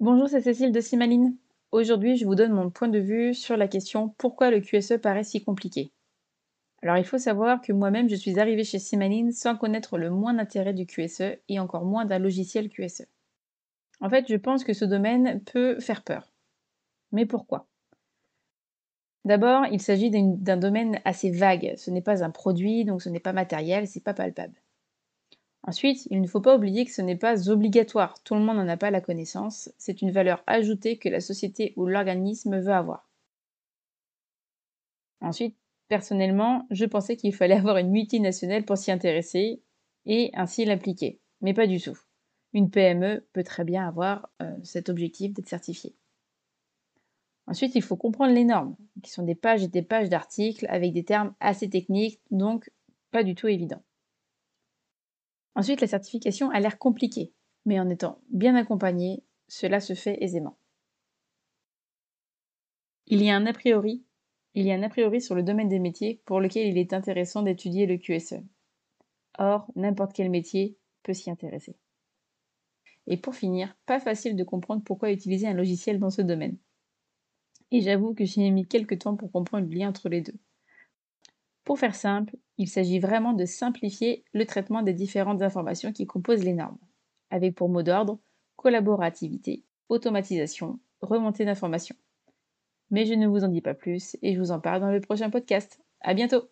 Bonjour, c'est Cécile de Simaline. Aujourd'hui, je vous donne mon point de vue sur la question pourquoi le QSE paraît si compliqué? Alors, il faut savoir que moi-même, je suis arrivée chez Simaline sans connaître le moins d'intérêt du QSE et encore moins d'un logiciel QSE. En fait, je pense que ce domaine peut faire peur. Mais pourquoi? D'abord, il s'agit d'un domaine assez vague. Ce n'est pas un produit, donc ce n'est pas matériel, c'est pas palpable. Ensuite, il ne faut pas oublier que ce n'est pas obligatoire, tout le monde n'en a pas la connaissance, c'est une valeur ajoutée que la société ou l'organisme veut avoir. Ensuite, personnellement, je pensais qu'il fallait avoir une multinationale pour s'y intéresser et ainsi l'appliquer, mais pas du tout. Une PME peut très bien avoir euh, cet objectif d'être certifiée. Ensuite, il faut comprendre les normes, qui sont des pages et des pages d'articles avec des termes assez techniques, donc pas du tout évident. Ensuite, la certification a l'air compliquée, mais en étant bien accompagné, cela se fait aisément. Il y a un a priori, il y a un a priori sur le domaine des métiers pour lequel il est intéressant d'étudier le QSE. Or, n'importe quel métier peut s'y intéresser. Et pour finir, pas facile de comprendre pourquoi utiliser un logiciel dans ce domaine. Et j'avoue que j'ai mis quelques temps pour comprendre le lien entre les deux. Pour faire simple, il s'agit vraiment de simplifier le traitement des différentes informations qui composent les normes, avec pour mot d'ordre collaborativité, automatisation, remontée d'informations. Mais je ne vous en dis pas plus et je vous en parle dans le prochain podcast. À bientôt!